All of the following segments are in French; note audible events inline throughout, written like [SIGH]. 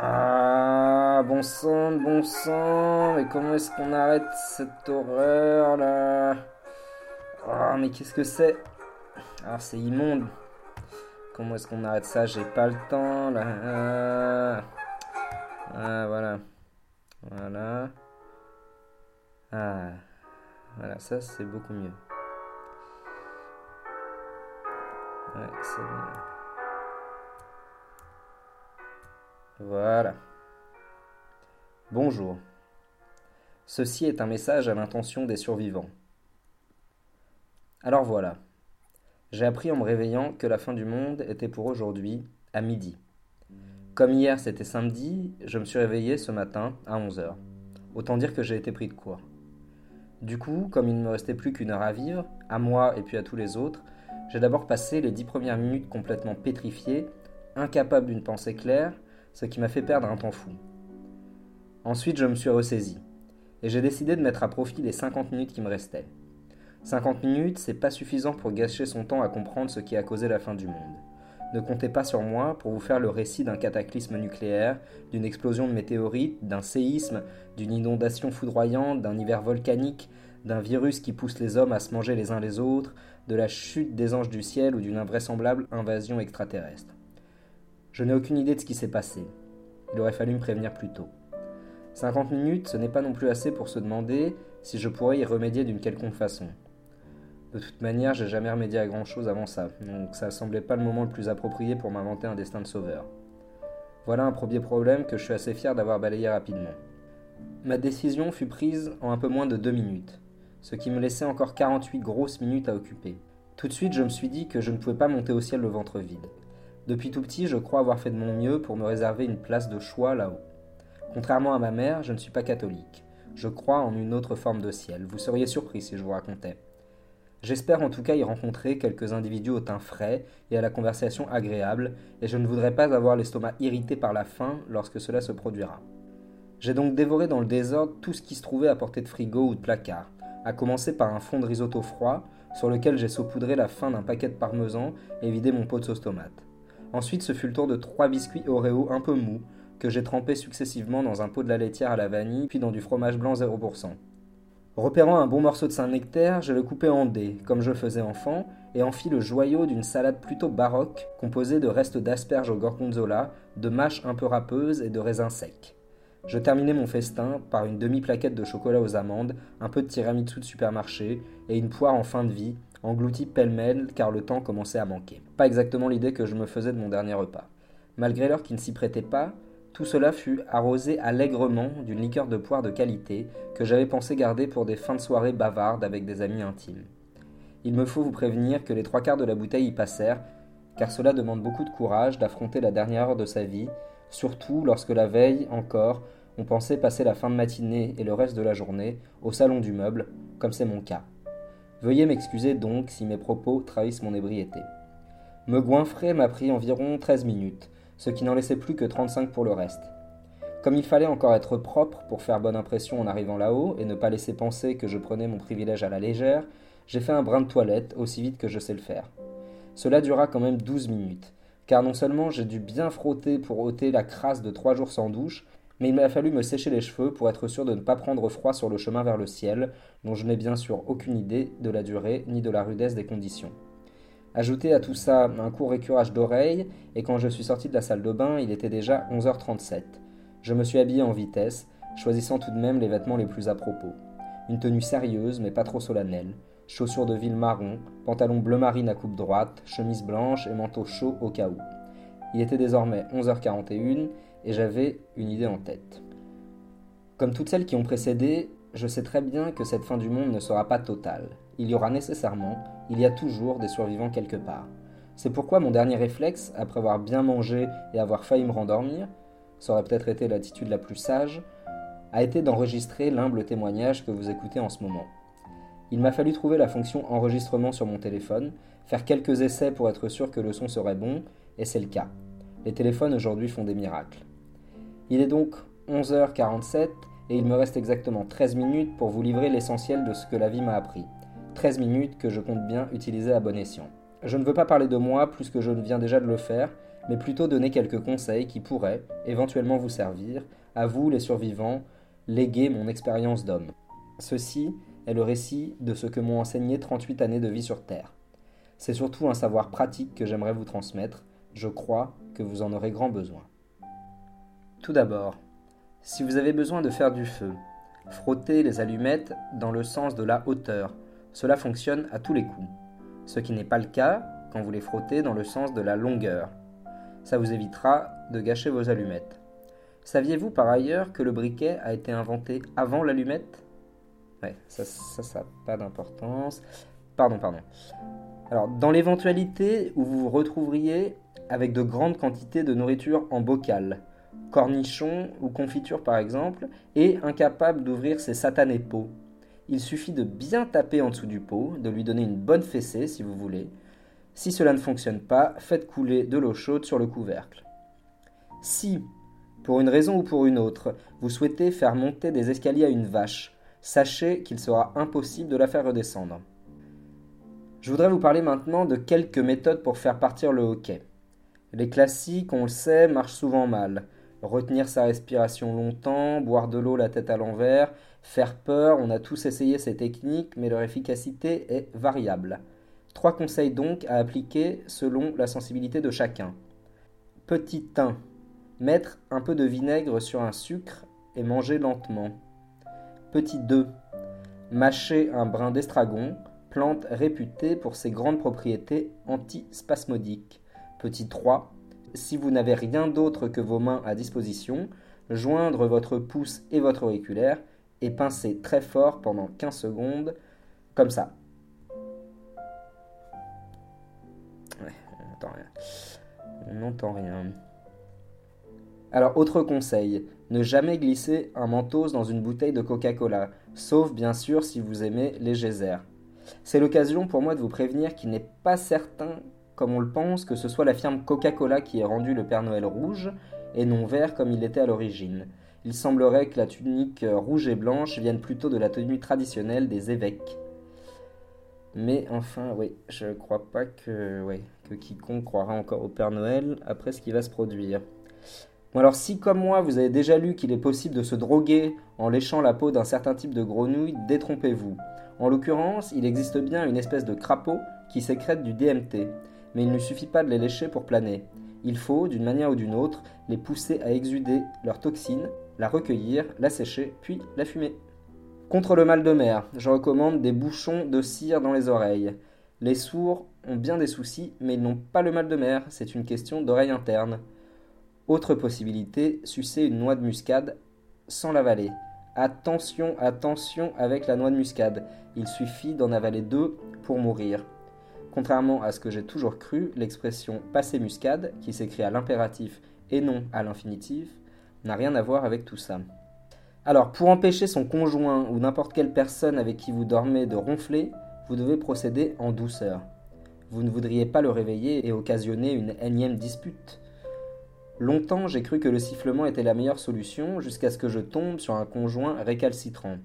Ah, bon sang, bon sang, mais comment est-ce qu'on arrête cette horreur là Ah, mais qu'est-ce que c'est? Ah, c'est immonde. Comment est-ce qu'on arrête ça? J'ai pas le temps là. Ah, ah voilà. Voilà. Ah, voilà, ça c'est beaucoup mieux. Ouais, c'est bon. Voilà. Bonjour. Ceci est un message à l'intention des survivants. Alors voilà. J'ai appris en me réveillant que la fin du monde était pour aujourd'hui à midi. Comme hier c'était samedi, je me suis réveillé ce matin à 11h. Autant dire que j'ai été pris de court. Du coup, comme il ne me restait plus qu'une heure à vivre, à moi et puis à tous les autres, j'ai d'abord passé les dix premières minutes complètement pétrifié, incapable d'une pensée claire, ce qui m'a fait perdre un temps fou. Ensuite, je me suis ressaisi, et j'ai décidé de mettre à profit les 50 minutes qui me restaient. 50 minutes, c'est pas suffisant pour gâcher son temps à comprendre ce qui a causé la fin du monde. Ne comptez pas sur moi pour vous faire le récit d'un cataclysme nucléaire, d'une explosion de météorites, d'un séisme, d'une inondation foudroyante, d'un hiver volcanique, d'un virus qui pousse les hommes à se manger les uns les autres, de la chute des anges du ciel ou d'une invraisemblable invasion extraterrestre. Je n'ai aucune idée de ce qui s'est passé. Il aurait fallu me prévenir plus tôt. 50 minutes, ce n'est pas non plus assez pour se demander si je pourrais y remédier d'une quelconque façon. De toute manière, j'ai jamais remédié à grand chose avant ça, donc ça semblait pas le moment le plus approprié pour m'inventer un destin de sauveur. Voilà un premier problème que je suis assez fier d'avoir balayé rapidement. Ma décision fut prise en un peu moins de deux minutes, ce qui me laissait encore 48 grosses minutes à occuper. Tout de suite, je me suis dit que je ne pouvais pas monter au ciel le ventre vide. Depuis tout petit, je crois avoir fait de mon mieux pour me réserver une place de choix là-haut. Contrairement à ma mère, je ne suis pas catholique. Je crois en une autre forme de ciel. Vous seriez surpris si je vous racontais. J'espère en tout cas y rencontrer quelques individus au teint frais et à la conversation agréable, et je ne voudrais pas avoir l'estomac irrité par la faim lorsque cela se produira. J'ai donc dévoré dans le désordre tout ce qui se trouvait à portée de frigo ou de placard, à commencer par un fond de risotto froid, sur lequel j'ai saupoudré la fin d'un paquet de parmesan et vidé mon pot de sauce tomate. Ensuite, ce fut le tour de trois biscuits Oreo un peu mous, que j'ai trempés successivement dans un pot de la laitière à la vanille, puis dans du fromage blanc 0%. Repérant un bon morceau de Saint-Nectaire, je le coupai en dés, comme je faisais enfant, et en fis le joyau d'une salade plutôt baroque, composée de restes d'asperges au gorgonzola, de mâches un peu râpeuses et de raisins secs. Je terminai mon festin par une demi-plaquette de chocolat aux amandes, un peu de tiramisu de supermarché et une poire en fin de vie, englouti pêle-mêle car le temps commençait à manquer. Pas exactement l'idée que je me faisais de mon dernier repas. Malgré l'heure qui ne s'y prêtait pas, tout cela fut arrosé allègrement d'une liqueur de poire de qualité que j'avais pensé garder pour des fins de soirée bavardes avec des amis intimes. Il me faut vous prévenir que les trois quarts de la bouteille y passèrent, car cela demande beaucoup de courage d'affronter la dernière heure de sa vie, surtout lorsque la veille encore on pensait passer la fin de matinée et le reste de la journée au salon du meuble, comme c'est mon cas. Veuillez m'excuser donc si mes propos trahissent mon ébriété. Me goinfrer m'a pris environ 13 minutes, ce qui n'en laissait plus que 35 pour le reste. Comme il fallait encore être propre pour faire bonne impression en arrivant là-haut et ne pas laisser penser que je prenais mon privilège à la légère, j'ai fait un brin de toilette aussi vite que je sais le faire. Cela dura quand même 12 minutes, car non seulement j'ai dû bien frotter pour ôter la crasse de trois jours sans douche, mais il m'a fallu me sécher les cheveux pour être sûr de ne pas prendre froid sur le chemin vers le ciel, dont je n'ai bien sûr aucune idée de la durée ni de la rudesse des conditions. Ajoutez à tout ça un court écurage d'oreilles, et quand je suis sorti de la salle de bain, il était déjà 11h37. Je me suis habillé en vitesse, choisissant tout de même les vêtements les plus à propos. Une tenue sérieuse mais pas trop solennelle, chaussures de ville marron, pantalon bleu marine à coupe droite, chemise blanche et manteau chaud au cas où. Il était désormais 11h41 et j'avais une idée en tête. Comme toutes celles qui ont précédé, je sais très bien que cette fin du monde ne sera pas totale. Il y aura nécessairement, il y a toujours des survivants quelque part. C'est pourquoi mon dernier réflexe, après avoir bien mangé et avoir failli me rendormir, ça aurait peut-être été l'attitude la plus sage, a été d'enregistrer l'humble témoignage que vous écoutez en ce moment. Il m'a fallu trouver la fonction enregistrement sur mon téléphone, faire quelques essais pour être sûr que le son serait bon, et c'est le cas. Les téléphones aujourd'hui font des miracles. Il est donc 11h47 et il me reste exactement 13 minutes pour vous livrer l'essentiel de ce que la vie m'a appris. 13 minutes que je compte bien utiliser à bon escient. Je ne veux pas parler de moi plus que je ne viens déjà de le faire, mais plutôt donner quelques conseils qui pourraient éventuellement vous servir, à vous les survivants, léguer mon expérience d'homme. Ceci est le récit de ce que m'ont enseigné 38 années de vie sur Terre. C'est surtout un savoir pratique que j'aimerais vous transmettre, je crois que vous en aurez grand besoin. Tout d'abord, si vous avez besoin de faire du feu, frottez les allumettes dans le sens de la hauteur. Cela fonctionne à tous les coups. Ce qui n'est pas le cas quand vous les frottez dans le sens de la longueur. Ça vous évitera de gâcher vos allumettes. Saviez-vous par ailleurs que le briquet a été inventé avant l'allumette? Ouais, ça, ça n'a pas d'importance. Pardon, pardon. Alors, dans l'éventualité où vous vous retrouveriez avec de grandes quantités de nourriture en bocal, cornichons ou confiture par exemple, et incapable d'ouvrir ses satanés pots, il suffit de bien taper en dessous du pot, de lui donner une bonne fessée si vous voulez. Si cela ne fonctionne pas, faites couler de l'eau chaude sur le couvercle. Si, pour une raison ou pour une autre, vous souhaitez faire monter des escaliers à une vache, sachez qu'il sera impossible de la faire redescendre. Je voudrais vous parler maintenant de quelques méthodes pour faire partir le hoquet. Les classiques, on le sait, marchent souvent mal. Retenir sa respiration longtemps, boire de l'eau la tête à l'envers, faire peur, on a tous essayé ces techniques, mais leur efficacité est variable. Trois conseils donc à appliquer selon la sensibilité de chacun. Petit 1. Mettre un peu de vinaigre sur un sucre et manger lentement. Petit 2. Mâcher un brin d'estragon, plante réputée pour ses grandes propriétés antispasmodiques. Petit 3. Si vous n'avez rien d'autre que vos mains à disposition, joindre votre pouce et votre auriculaire et pincer très fort pendant 15 secondes, comme ça. Ouais, on n'entend rien. On n'entend rien. Alors, autre conseil, ne jamais glisser un mentos dans une bouteille de Coca-Cola, sauf bien sûr si vous aimez les geysers. C'est l'occasion pour moi de vous prévenir qu'il n'est pas certain, comme on le pense, que ce soit la firme Coca-Cola qui ait rendu le Père Noël rouge et non vert comme il était à l'origine. Il semblerait que la tunique rouge et blanche vienne plutôt de la tenue traditionnelle des évêques. Mais enfin, oui, je crois pas que, que quiconque croira encore au Père Noël après ce qui va se produire. Bon alors si comme moi vous avez déjà lu qu'il est possible de se droguer en léchant la peau d'un certain type de grenouille, détrompez-vous. En l'occurrence, il existe bien une espèce de crapaud qui sécrète du DMT, mais il ne suffit pas de les lécher pour planer. Il faut, d'une manière ou d'une autre, les pousser à exuder leurs toxines, la recueillir, la sécher, puis la fumer. Contre le mal de mer, je recommande des bouchons de cire dans les oreilles. Les sourds ont bien des soucis, mais ils n'ont pas le mal de mer, c'est une question d'oreille interne. Autre possibilité, sucer une noix de muscade sans l'avaler. Attention, attention avec la noix de muscade. Il suffit d'en avaler deux pour mourir. Contrairement à ce que j'ai toujours cru, l'expression passer muscade, qui s'écrit à l'impératif et non à l'infinitif, n'a rien à voir avec tout ça. Alors, pour empêcher son conjoint ou n'importe quelle personne avec qui vous dormez de ronfler, vous devez procéder en douceur. Vous ne voudriez pas le réveiller et occasionner une énième dispute. Longtemps, j'ai cru que le sifflement était la meilleure solution jusqu'à ce que je tombe sur un conjoint récalcitrant.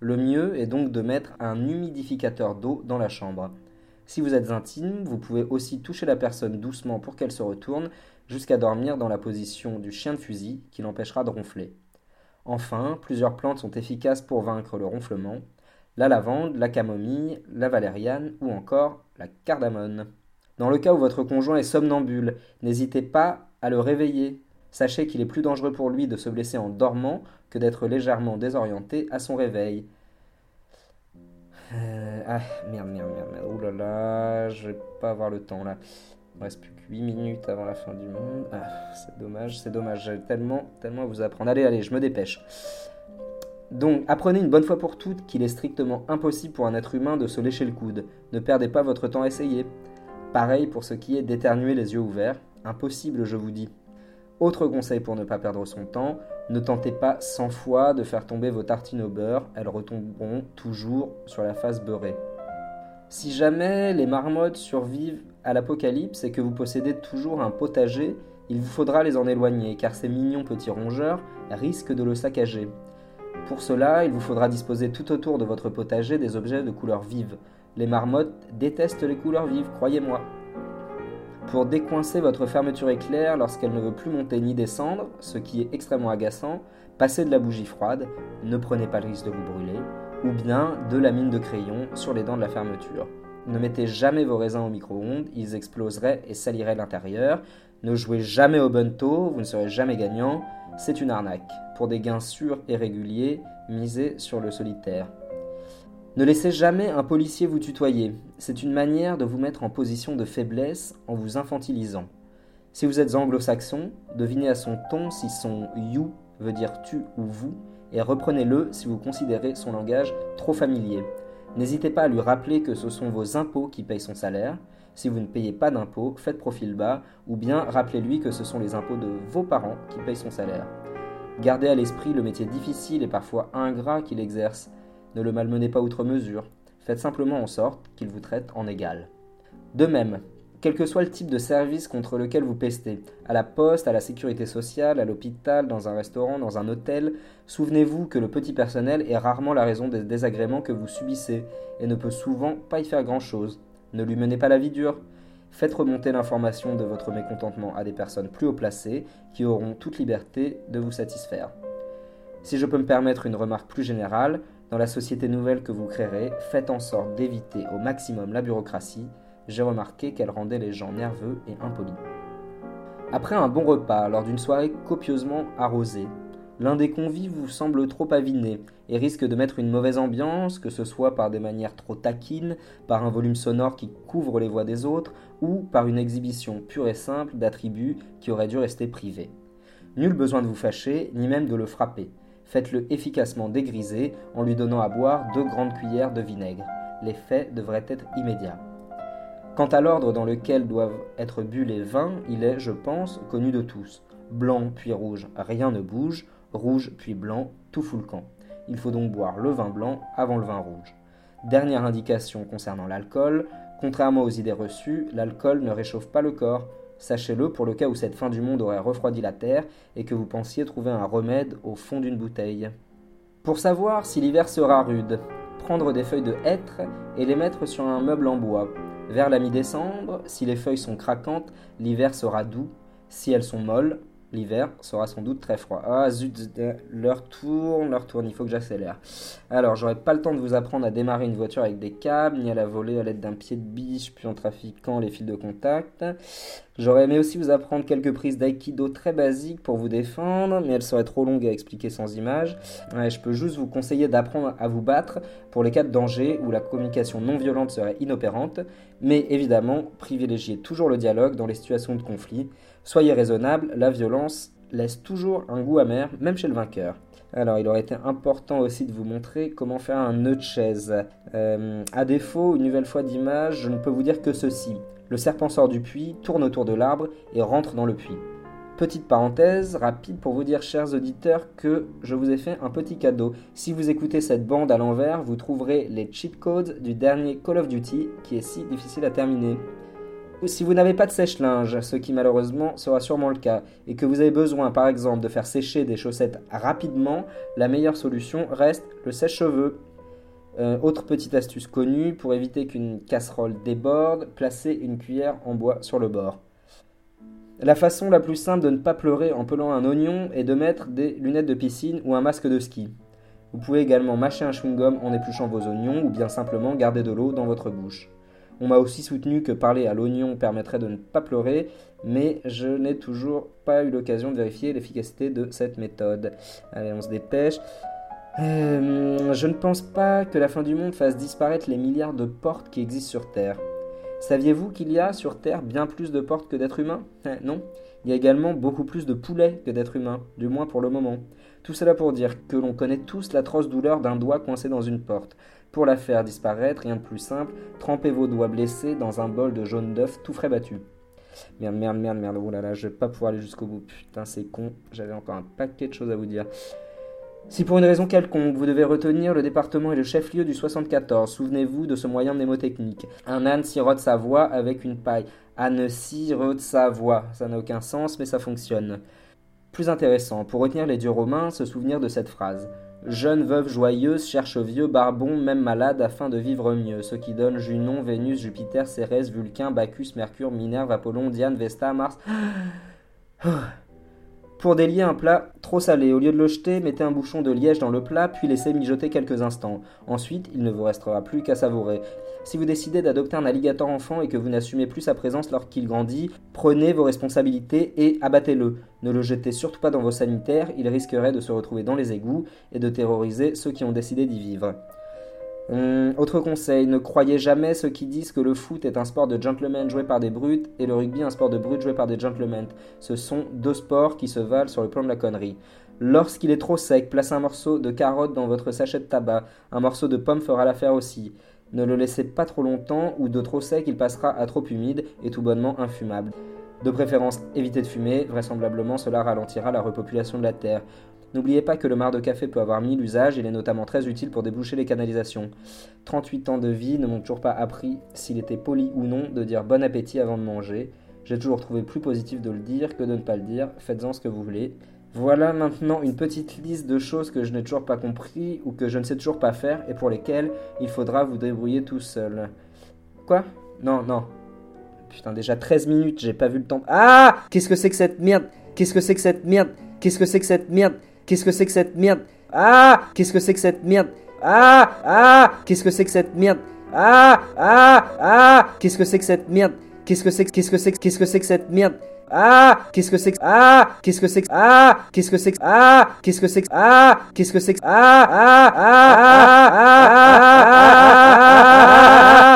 Le mieux est donc de mettre un humidificateur d'eau dans la chambre. Si vous êtes intime, vous pouvez aussi toucher la personne doucement pour qu'elle se retourne jusqu'à dormir dans la position du chien de fusil qui l'empêchera de ronfler. Enfin, plusieurs plantes sont efficaces pour vaincre le ronflement la lavande, la camomille, la valériane ou encore la cardamone. Dans le cas où votre conjoint est somnambule, n'hésitez pas à le réveiller. Sachez qu'il est plus dangereux pour lui de se blesser en dormant que d'être légèrement désorienté à son réveil. Euh, ah, merde, merde, merde, merde. Ouh là là, je vais pas avoir le temps là. Il reste plus que 8 minutes avant la fin du monde. Ah, c'est dommage, c'est dommage. J'ai tellement, tellement à vous apprendre. Allez, allez, je me dépêche. Donc, apprenez une bonne fois pour toutes qu'il est strictement impossible pour un être humain de se lécher le coude. Ne perdez pas votre temps à essayer. Pareil pour ce qui est d'éternuer les yeux ouverts. Impossible, je vous dis. Autre conseil pour ne pas perdre son temps, ne tentez pas 100 fois de faire tomber vos tartines au beurre, elles retomberont toujours sur la face beurrée. Si jamais les marmottes survivent à l'apocalypse et que vous possédez toujours un potager, il vous faudra les en éloigner car ces mignons petits rongeurs risquent de le saccager. Pour cela, il vous faudra disposer tout autour de votre potager des objets de couleurs vives. Les marmottes détestent les couleurs vives, croyez-moi. Pour décoincer votre fermeture éclair lorsqu'elle ne veut plus monter ni descendre, ce qui est extrêmement agaçant, passez de la bougie froide, ne prenez pas le risque de vous brûler, ou bien de la mine de crayon sur les dents de la fermeture. Ne mettez jamais vos raisins au micro-ondes, ils exploseraient et saliraient l'intérieur. Ne jouez jamais au bento, vous ne serez jamais gagnant. C'est une arnaque. Pour des gains sûrs et réguliers, misez sur le solitaire. Ne laissez jamais un policier vous tutoyer. C'est une manière de vous mettre en position de faiblesse en vous infantilisant. Si vous êtes anglo-saxon, devinez à son ton si son you veut dire tu ou vous, et reprenez-le si vous considérez son langage trop familier. N'hésitez pas à lui rappeler que ce sont vos impôts qui payent son salaire. Si vous ne payez pas d'impôts, faites profil bas, ou bien rappelez-lui que ce sont les impôts de vos parents qui payent son salaire. Gardez à l'esprit le métier difficile et parfois ingrat qu'il exerce. Ne le malmenez pas outre mesure. Faites simplement en sorte qu'il vous traite en égal. De même, quel que soit le type de service contre lequel vous pestez, à la poste, à la sécurité sociale, à l'hôpital, dans un restaurant, dans un hôtel, souvenez-vous que le petit personnel est rarement la raison des désagréments que vous subissez et ne peut souvent pas y faire grand-chose. Ne lui menez pas la vie dure. Faites remonter l'information de votre mécontentement à des personnes plus haut placées qui auront toute liberté de vous satisfaire. Si je peux me permettre une remarque plus générale, dans la société nouvelle que vous créerez, faites en sorte d'éviter au maximum la bureaucratie j'ai remarqué qu'elle rendait les gens nerveux et impolis. Après un bon repas, lors d'une soirée copieusement arrosée, l'un des convives vous semble trop aviné et risque de mettre une mauvaise ambiance, que ce soit par des manières trop taquines, par un volume sonore qui couvre les voix des autres, ou par une exhibition pure et simple d'attributs qui auraient dû rester privés. Nul besoin de vous fâcher, ni même de le frapper. Faites-le efficacement dégriser en lui donnant à boire deux grandes cuillères de vinaigre. L'effet devrait être immédiat. Quant à l'ordre dans lequel doivent être bu les vins, il est, je pense, connu de tous. Blanc puis rouge, rien ne bouge, rouge puis blanc, tout fout le camp. Il faut donc boire le vin blanc avant le vin rouge. Dernière indication concernant l'alcool, contrairement aux idées reçues, l'alcool ne réchauffe pas le corps. Sachez-le pour le cas où cette fin du monde aurait refroidi la terre et que vous pensiez trouver un remède au fond d'une bouteille. Pour savoir si l'hiver sera rude, prendre des feuilles de hêtre et les mettre sur un meuble en bois. Vers la mi-décembre, si les feuilles sont craquantes, l'hiver sera doux. Si elles sont molles, l'hiver sera sans doute très froid. Ah zut, leur tourne, leur tourne, il faut que j'accélère. Alors, j'aurai pas le temps de vous apprendre à démarrer une voiture avec des câbles, ni à la voler à l'aide d'un pied de biche, puis en trafiquant les fils de contact. J'aurais aimé aussi vous apprendre quelques prises d'aïkido très basiques pour vous défendre, mais elles seraient trop longues à expliquer sans images. je peux juste vous conseiller d'apprendre à vous battre pour les cas de danger où la communication non violente serait inopérante, mais évidemment, privilégiez toujours le dialogue dans les situations de conflit. Soyez raisonnable, la violence laisse toujours un goût amer, même chez le vainqueur. Alors, il aurait été important aussi de vous montrer comment faire un nœud de chaise. Euh, à défaut, une nouvelle fois d'image, je ne peux vous dire que ceci. Le serpent sort du puits, tourne autour de l'arbre et rentre dans le puits. Petite parenthèse rapide pour vous dire, chers auditeurs, que je vous ai fait un petit cadeau. Si vous écoutez cette bande à l'envers, vous trouverez les cheat codes du dernier Call of Duty qui est si difficile à terminer. Si vous n'avez pas de sèche-linge, ce qui malheureusement sera sûrement le cas, et que vous avez besoin par exemple de faire sécher des chaussettes rapidement, la meilleure solution reste le sèche-cheveux. Euh, autre petite astuce connue, pour éviter qu'une casserole déborde, placez une cuillère en bois sur le bord. La façon la plus simple de ne pas pleurer en pelant un oignon est de mettre des lunettes de piscine ou un masque de ski. Vous pouvez également mâcher un chewing-gum en épluchant vos oignons ou bien simplement garder de l'eau dans votre bouche. On m'a aussi soutenu que parler à l'oignon permettrait de ne pas pleurer, mais je n'ai toujours pas eu l'occasion de vérifier l'efficacité de cette méthode. Allez, on se dépêche. Euh, je ne pense pas que la fin du monde fasse disparaître les milliards de portes qui existent sur Terre. Saviez-vous qu'il y a sur Terre bien plus de portes que d'êtres humains? Eh, Non. Il y a également beaucoup plus de poulets que d'êtres humains, du moins pour le moment. Tout cela pour dire que l'on connaît tous l'atroce douleur d'un doigt coincé dans une porte. Pour la faire disparaître, rien de plus simple, trempez vos doigts blessés dans un bol de jaune d'œuf tout frais battu. Merde, merde, merde, merde, oh là là, je vais pas pouvoir aller jusqu'au bout. Putain, c'est con, j'avais encore un paquet de choses à vous dire. Si pour une raison quelconque vous devez retenir le département et le chef-lieu du 74, souvenez-vous de ce moyen mnémotechnique. Un âne sirote sa voix avec une paille. Âne sirote sa voix. Ça n'a aucun sens, mais ça fonctionne. Plus intéressant, pour retenir les dieux romains, se souvenir de cette phrase. Jeune veuve joyeuse cherche vieux barbon, même malade, afin de vivre mieux. Ce qui donne Junon, Vénus, Jupiter, Cérès, Vulcain, Bacchus, Mercure, Minerve, Apollon, Diane, Vesta, Mars. [GASPS] Pour délier un plat trop salé, au lieu de le jeter, mettez un bouchon de liège dans le plat, puis laissez mijoter quelques instants. Ensuite, il ne vous restera plus qu'à savourer. Si vous décidez d'adopter un alligator enfant et que vous n'assumez plus sa présence lorsqu'il grandit, prenez vos responsabilités et abattez-le. Ne le jetez surtout pas dans vos sanitaires, il risquerait de se retrouver dans les égouts et de terroriser ceux qui ont décidé d'y vivre. Hum, autre conseil, ne croyez jamais ceux qui disent que le foot est un sport de gentlemen joué par des brutes et le rugby un sport de brutes joué par des gentlemen. Ce sont deux sports qui se valent sur le plan de la connerie. Lorsqu'il est trop sec, placez un morceau de carotte dans votre sachet de tabac. Un morceau de pomme fera l'affaire aussi. Ne le laissez pas trop longtemps ou de trop sec, il passera à trop humide et tout bonnement infumable. De préférence, évitez de fumer, vraisemblablement cela ralentira la repopulation de la Terre. N'oubliez pas que le marc de café peut avoir mille usages, il est notamment très utile pour déboucher les canalisations. 38 ans de vie ne m'ont toujours pas appris s'il était poli ou non de dire bon appétit avant de manger. J'ai toujours trouvé plus positif de le dire que de ne pas le dire, faites-en ce que vous voulez. Voilà maintenant une petite liste de choses que je n'ai toujours pas compris ou que je ne sais toujours pas faire et pour lesquelles il faudra vous débrouiller tout seul. Quoi? Non, non. Putain, déjà 13 minutes, j'ai pas vu le temps. Ah Qu'est-ce que c'est que cette merde? Qu'est-ce que c'est que cette merde? Qu'est-ce que c'est que cette merde? Qu'est-ce que c'est que cette merde Ah Qu'est-ce que c'est que cette merde Ah Ah Qu'est-ce que c'est que cette merde Ah Ah Ah Qu'est-ce que c'est que cette merde Qu'est-ce que c'est qu'est-ce que c'est qu'est-ce que c'est que cette merde ah Qu'est-ce que c'est que Ah Qu'est-ce que c'est que Ah Qu'est-ce que c'est que Ah Qu'est-ce que c'est que Ah Qu'est-ce que c'est que Ah Ah Ah Ah Ah Ah